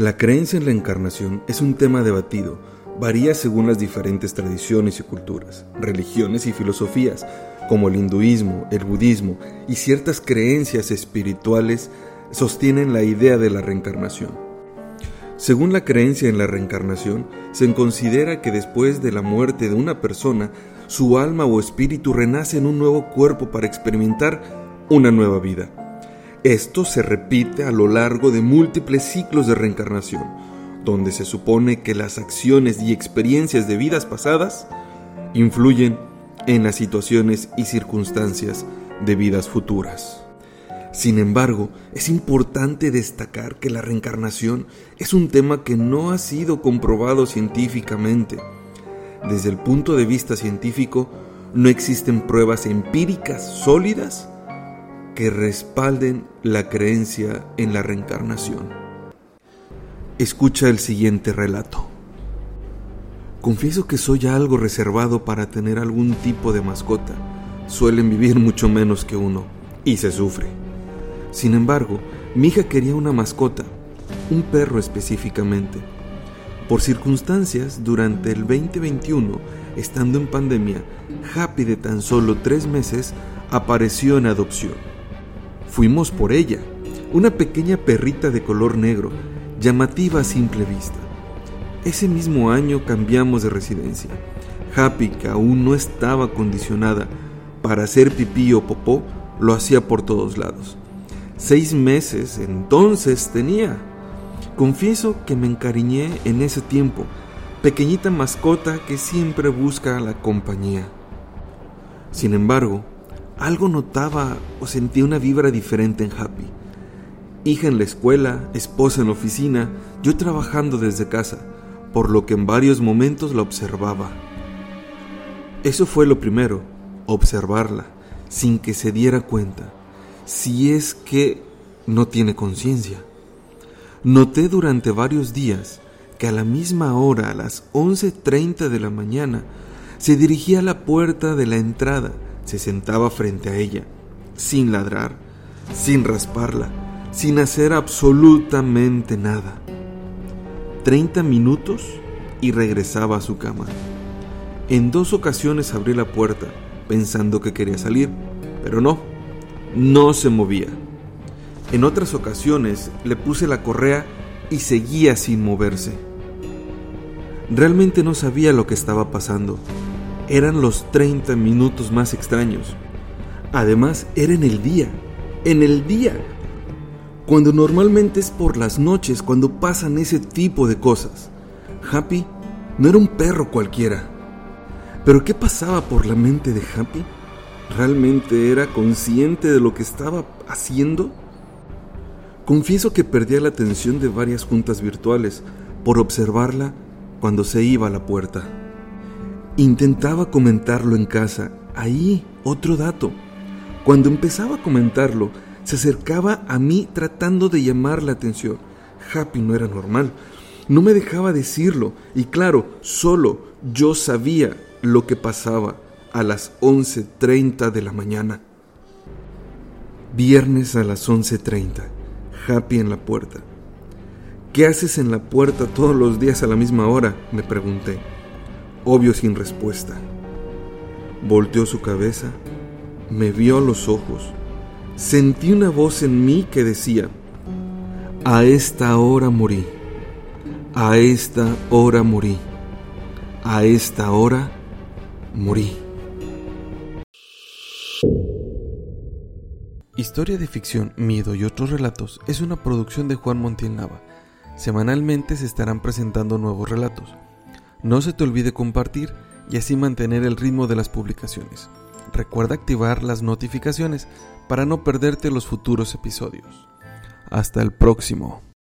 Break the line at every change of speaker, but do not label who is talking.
La creencia en la encarnación es un tema debatido, varía según las diferentes tradiciones y culturas, religiones y filosofías, como el hinduismo, el budismo y ciertas creencias espirituales sostienen la idea de la reencarnación. Según la creencia en la reencarnación, se considera que después de la muerte de una persona, su alma o espíritu renace en un nuevo cuerpo para experimentar una nueva vida. Esto se repite a lo largo de múltiples ciclos de reencarnación, donde se supone que las acciones y experiencias de vidas pasadas influyen en las situaciones y circunstancias de vidas futuras. Sin embargo, es importante destacar que la reencarnación es un tema que no ha sido comprobado científicamente. Desde el punto de vista científico, no existen pruebas empíricas sólidas que respalden la creencia en la reencarnación. Escucha el siguiente relato. Confieso que soy algo reservado para tener algún tipo de mascota. Suelen vivir mucho menos que uno y se sufre. Sin embargo, mi hija quería una mascota, un perro específicamente. Por circunstancias, durante el 2021, estando en pandemia, Happy de tan solo tres meses apareció en adopción. Fuimos por ella, una pequeña perrita de color negro, llamativa a simple vista. Ese mismo año cambiamos de residencia. Happy, que aún no estaba condicionada para hacer pipí o popó, lo hacía por todos lados. Seis meses entonces tenía. Confieso que me encariñé en ese tiempo, pequeñita mascota que siempre busca la compañía. Sin embargo, algo notaba o sentía una vibra diferente en Happy. Hija en la escuela, esposa en la oficina, yo trabajando desde casa, por lo que en varios momentos la observaba. Eso fue lo primero, observarla, sin que se diera cuenta, si es que no tiene conciencia. Noté durante varios días que a la misma hora, a las 11.30 de la mañana, se dirigía a la puerta de la entrada se sentaba frente a ella, sin ladrar, sin rasparla, sin hacer absolutamente nada. Treinta minutos y regresaba a su cama. En dos ocasiones abrí la puerta, pensando que quería salir, pero no, no se movía. En otras ocasiones le puse la correa y seguía sin moverse. Realmente no sabía lo que estaba pasando, eran los 30 minutos más extraños. Además, era en el día, en el día, cuando normalmente es por las noches cuando pasan ese tipo de cosas. Happy no era un perro cualquiera. Pero ¿qué pasaba por la mente de Happy? ¿Realmente era consciente de lo que estaba haciendo? Confieso que perdía la atención de varias juntas virtuales por observarla cuando se iba a la puerta. Intentaba comentarlo en casa. Ahí, otro dato. Cuando empezaba a comentarlo, se acercaba a mí tratando de llamar la atención. Happy no era normal. No me dejaba decirlo. Y claro, solo yo sabía lo que pasaba a las 11.30 de la mañana. Viernes a las 11.30. Happy en la puerta. ¿Qué haces en la puerta todos los días a la misma hora? me pregunté obvio sin respuesta. Volteó su cabeza, me vio a los ojos, sentí una voz en mí que decía, a esta hora morí, a esta hora morí, a esta hora morí. Historia de ficción, miedo y otros relatos es una producción de Juan Montiel Nava. Semanalmente se estarán presentando nuevos relatos. No se te olvide compartir y así mantener el ritmo de las publicaciones. Recuerda activar las notificaciones para no perderte los futuros episodios. Hasta el próximo.